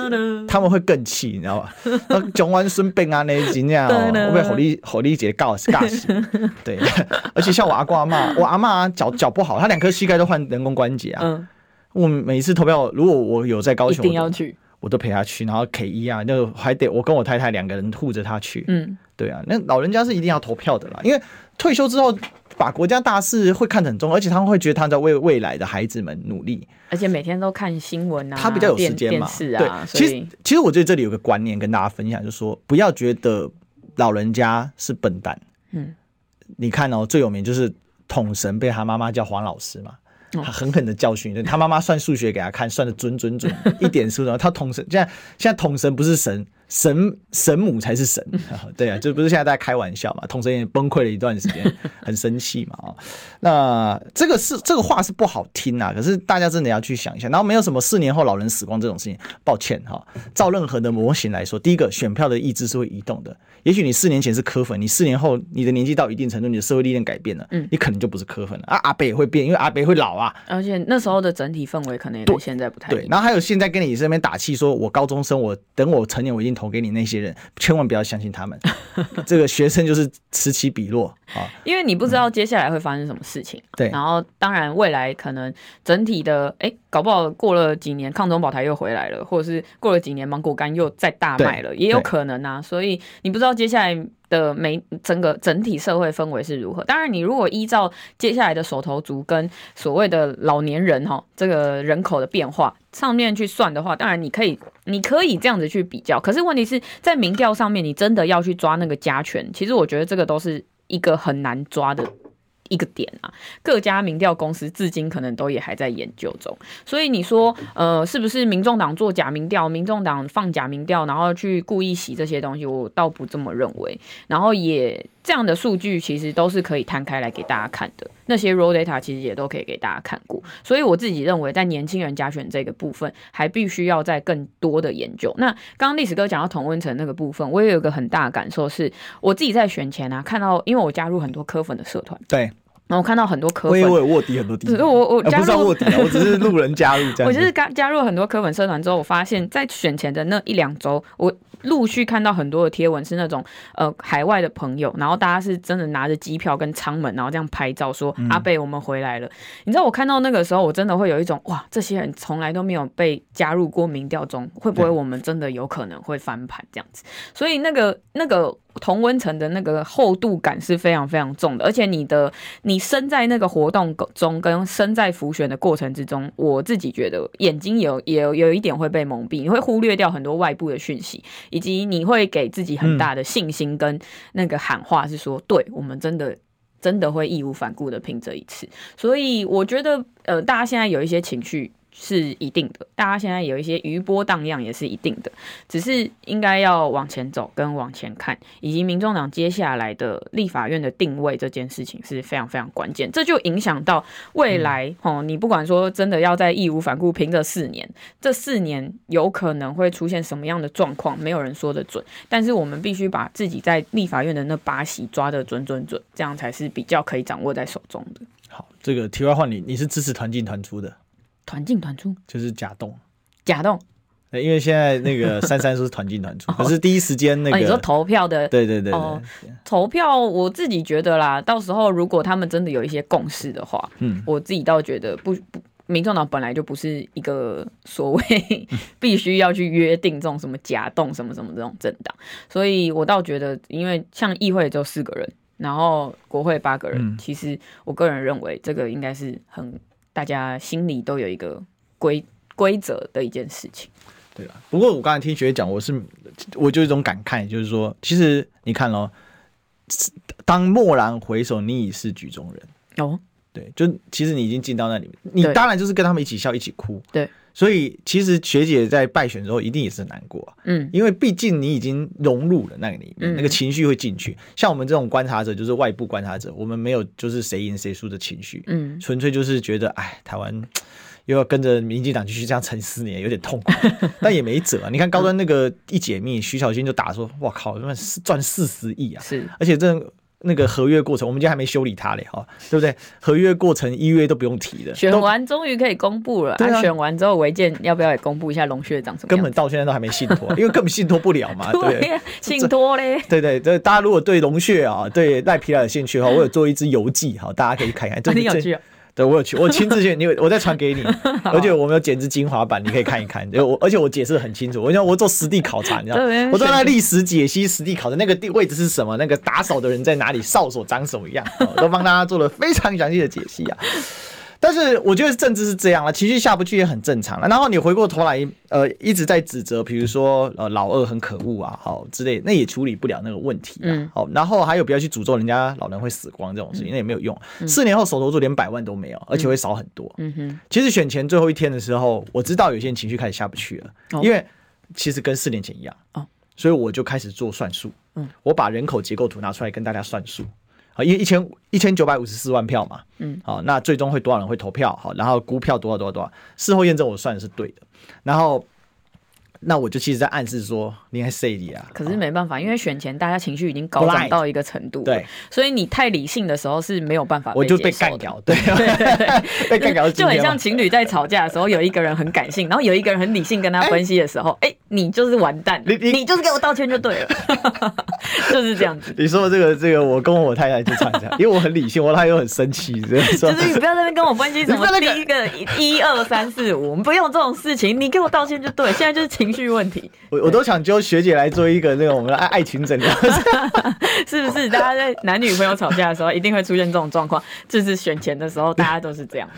他们会更气，你知道吧？讲完孙膑啊，那真正我被火力火力姐告 尬死。对，而且像我阿公阿妈，我阿妈脚脚不好，她两颗膝盖都换人工关节啊。嗯、我每一次投票，如果我有在高雄，一定要去，我都陪他去，然后 K 一啊，那还得我跟我太太两个人护着他去。嗯，对啊，那老人家是一定要投票的啦，因为退休之后。把国家大事会看得很重，而且他们会觉得他在为未来的孩子们努力，而且每天都看新闻啊，他比较有时间嘛，是啊。对，其实其实我觉得这里有个观念跟大家分享，就是说不要觉得老人家是笨蛋。嗯，你看哦，最有名就是统神被他妈妈叫黄老师嘛。他狠狠的教训，他妈妈算数学给他看，算的准准准，一点数，然后他统神，现在现在统神不是神，神神母才是神，对啊，这不是现在大家开玩笑嘛，统神也崩溃了一段时间，很生气嘛啊，那这个是这个话是不好听啊，可是大家真的要去想一下，然后没有什么四年后老人死光这种事情，抱歉哈，照任何的模型来说，第一个选票的意志是会移动的。也许你四年前是科粉，你四年后你的年纪到一定程度，你的社会历练改变了，嗯，你可能就不是科粉了。啊。阿北也会变，因为阿北会老啊，而且那时候的整体氛围可能也跟现在不太。对，然后还有现在跟你这边打气，说我高中生，我等我成年，我一定投给你那些人，千万不要相信他们。这个学生就是此起彼落啊，因为你不知道接下来会发生什么事情。对，然后当然未来可能整体的，哎，搞不好过了几年，抗中保台又回来了，或者是过了几年，芒果干又再大卖了，也有可能啊。所以你不知道接下来。的每整个整体社会氛围是如何？当然，你如果依照接下来的手头族跟所谓的老年人哈，这个人口的变化上面去算的话，当然你可以，你可以这样子去比较。可是问题是在民调上面，你真的要去抓那个加权，其实我觉得这个都是一个很难抓的。一个点啊，各家民调公司至今可能都也还在研究中，所以你说，呃，是不是民众党做假民调，民众党放假民调，然后去故意洗这些东西，我倒不这么认为。然后也这样的数据其实都是可以摊开来给大家看的，那些 raw data 其实也都可以给大家看过。所以我自己认为，在年轻人加选这个部分，还必须要在更多的研究。那刚刚历史哥讲到同温层那个部分，我也有个很大的感受是，我自己在选前啊，看到因为我加入很多科粉的社团，对。然后我看到很多科粉，我也卧底很多地方。我我加入卧底，我只是路人加入这样。我就是加加入很多科粉社团之后，我发现，在选前的那一两周，我陆续看到很多的贴文，是那种呃海外的朋友，然后大家是真的拿着机票跟舱门，然后这样拍照说，说、嗯、阿贝我们回来了。你知道我看到那个时候，我真的会有一种哇，这些人从来都没有被加入过民调中，会不会我们真的有可能会翻盘这样子？所以那个那个。同温层的那个厚度感是非常非常重的，而且你的你身在那个活动中，跟身在浮选的过程之中，我自己觉得眼睛有有有一点会被蒙蔽，你会忽略掉很多外部的讯息，以及你会给自己很大的信心跟那个喊话，是说，对我们真的真的会义无反顾的拼这一次。所以我觉得，呃，大家现在有一些情绪。是一定的，大家现在有一些余波荡漾也是一定的，只是应该要往前走跟往前看，以及民众党接下来的立法院的定位这件事情是非常非常关键，这就影响到未来哦。你不管说真的要在义无反顾拼这四年，这四年有可能会出现什么样的状况，没有人说得准。但是我们必须把自己在立法院的那把戏抓得准准准，这样才是比较可以掌握在手中的。好，这个题外话，你你是支持团进团出的？团进团出。就是假动，假动。因为现在那个 三三说是团进团出，可是第一时间那个、哦、你说投票的，对对对，投票我自己觉得啦，到时候如果他们真的有一些共识的话，嗯，我自己倒觉得不不，民众党本来就不是一个所谓 必须要去约定这种什么假动什么什么这种政党，所以我倒觉得，因为像议会只有四个人，然后国会八个人，嗯、其实我个人认为这个应该是很。大家心里都有一个规规则的一件事情，对吧？不过我刚才听学姐讲，我是我就一种感慨，就是说，其实你看咯，当蓦然回首，你已是局中人哦。对，就其实你已经进到那里面，你当然就是跟他们一起笑，一起哭。对。所以其实学姐在败选之后一定也是很难过啊，嗯，因为毕竟你已经融入了那个里面，嗯、那个情绪会进去。像我们这种观察者，就是外部观察者，我们没有就是谁赢谁输的情绪，嗯，纯粹就是觉得，哎，台湾又要跟着民进党继续这样沉四年，有点痛苦，但也没辙啊。你看高端那个一解密，徐小新就打说，哇靠，那赚四十亿啊，是，而且这。那个合约过程，我们今天还没修理他嘞，哈，对不对？合约过程一月都不用提的，选完终于可以公布了。对啊，选完之后，违建要不要也公布一下龙穴长什么？根本到现在都还没信托，因为根本信托不了嘛。对，信托嘞。对对对，大家如果对龙穴啊，对赖皮尔有兴趣的话，我有做一支游记，哈，大家可以看看。真的有趣。对，我有去，我亲自去，你我再传给你，而且我们有剪辑精华版，你可以看一看。就我，而且我解释的很清楚，我讲我做实地考察，你知道吗？我做那历史解析、实地考察，那个地位置是什么，那个打扫的人在哪里，哨所长什么样，我都帮大家做了非常详细的解析啊。但是我觉得政治是这样了，情绪下不去也很正常了。然后你回过头来，呃，一直在指责，比如说呃老二很可恶啊，好之类，那也处理不了那个问题。嗯，好，然后还有不要去诅咒人家老人会死光这种事情，那也没有用。四年后手头做连百万都没有，而且会少很多。嗯哼，其实选前最后一天的时候，我知道有些人情绪开始下不去了，因为其实跟四年前一样。哦，所以我就开始做算术。嗯，我把人口结构图拿出来跟大家算数。啊，一一千一千九百五十四万票嘛，嗯，好，那最终会多少人会投票？好，然后估票多少多少多少，事后验证我算的是对的，然后。那我就其实，在暗示说，你还 say 你啊？可是没办法，因为选前大家情绪已经高涨到一个程度，对，所以你太理性的时候是没有办法，我就被干掉，对，被干掉，就很像情侣在吵架的时候，有一个人很感性，然后有一个人很理性跟他分析的时候，哎，你就是完蛋，你你就是给我道歉就对了，就是这样子。你说这个这个，我跟我太太就吵架，因为我很理性，我太太又很生气，就是你不要在那边跟我分析什么第一个一二三四五，我们不用这种事情，你给我道歉就对，现在就是情。情绪问题，我我都想揪学姐来做一个那个我们的爱爱情诊疗，是不是？大家在男女朋友吵架的时候，一定会出现这种状况，就是选钱的时候，大家都是这样。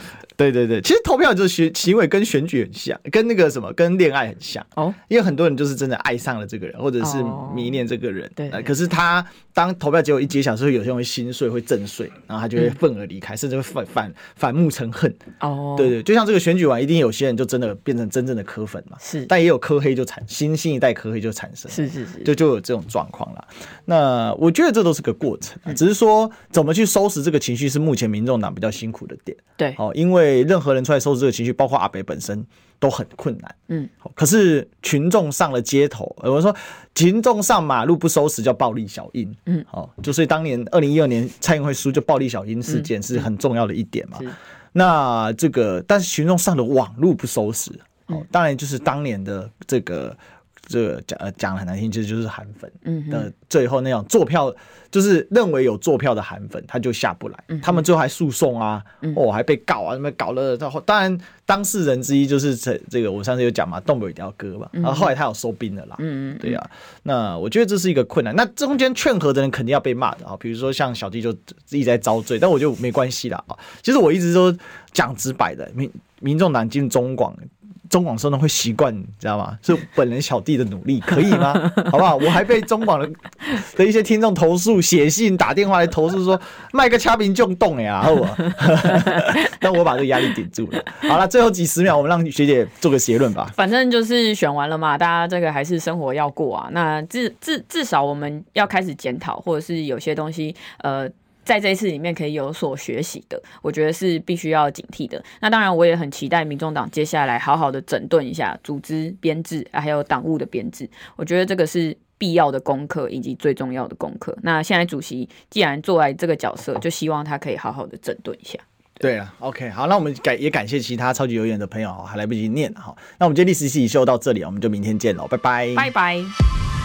对对对，其实投票就是学行为跟选举很像，跟那个什么跟恋爱很像哦。因为很多人就是真的爱上了这个人，或者是迷恋这个人。对，可是他当投票结果一揭晓之后，有些人会心碎，会震碎，然后他就会愤而离开，甚至会反反反目成恨。哦，对对，就像这个选举完，一定有些人就真的变成真正的科粉嘛。是，但也有科黑就产新新一代科黑就产生。是是是，就就有这种状况了。那我觉得这都是个过程，只是说怎么去收拾这个情绪，是目前民众党比较辛苦的点。对，哦，因为。任何人出来收拾这个情绪，包括阿北本身都很困难。嗯，可是群众上了街头，我说群众上马路不收拾叫暴力小英。嗯，好，就所以当年二零一二年蔡英文会输，就暴力小英事件是很重要的一点嘛。嗯、那这个，但是群众上了网路不收拾，哦，当然就是当年的这个这个讲呃讲很难听，其实就是韩粉的最后那种做票，就是认为有做票的韩粉，他就下不来，他们最后还诉讼啊，哦还被告啊，那么搞了，然后当然当事人之一就是这这个我上次有讲嘛，东北一条歌嘛，然后后来他有收兵了啦，嗯嗯，对呀、啊，那我觉得这是一个困难，那中间劝和的人肯定要被骂的啊，比如说像小弟就一直在遭罪，但我就没关系啦啊，其实我一直都讲直白的，民民众党进中广。中广收呢会习惯，你知道吗？是本人小弟的努力，可以吗？好不好？我还被中广的的一些听众投诉，写信打电话来投诉说卖个掐屏就动呀，好不好？但我把这个压力顶住了。好了，最后几十秒，我们让学姐做个结论吧。反正就是选完了嘛，大家这个还是生活要过啊。那至至至少我们要开始检讨，或者是有些东西，呃。在这一次里面可以有所学习的，我觉得是必须要警惕的。那当然，我也很期待民众党接下来好好的整顿一下组织编制，还有党务的编制。我觉得这个是必要的功课，以及最重要的功课。那现在主席既然做来这个角色，就希望他可以好好的整顿一下。对啊，OK，好，那我们感也感谢其他超级有缘的朋友，还来不及念哈。那我们今天历史系秀到这里，我们就明天见喽，拜拜，拜拜。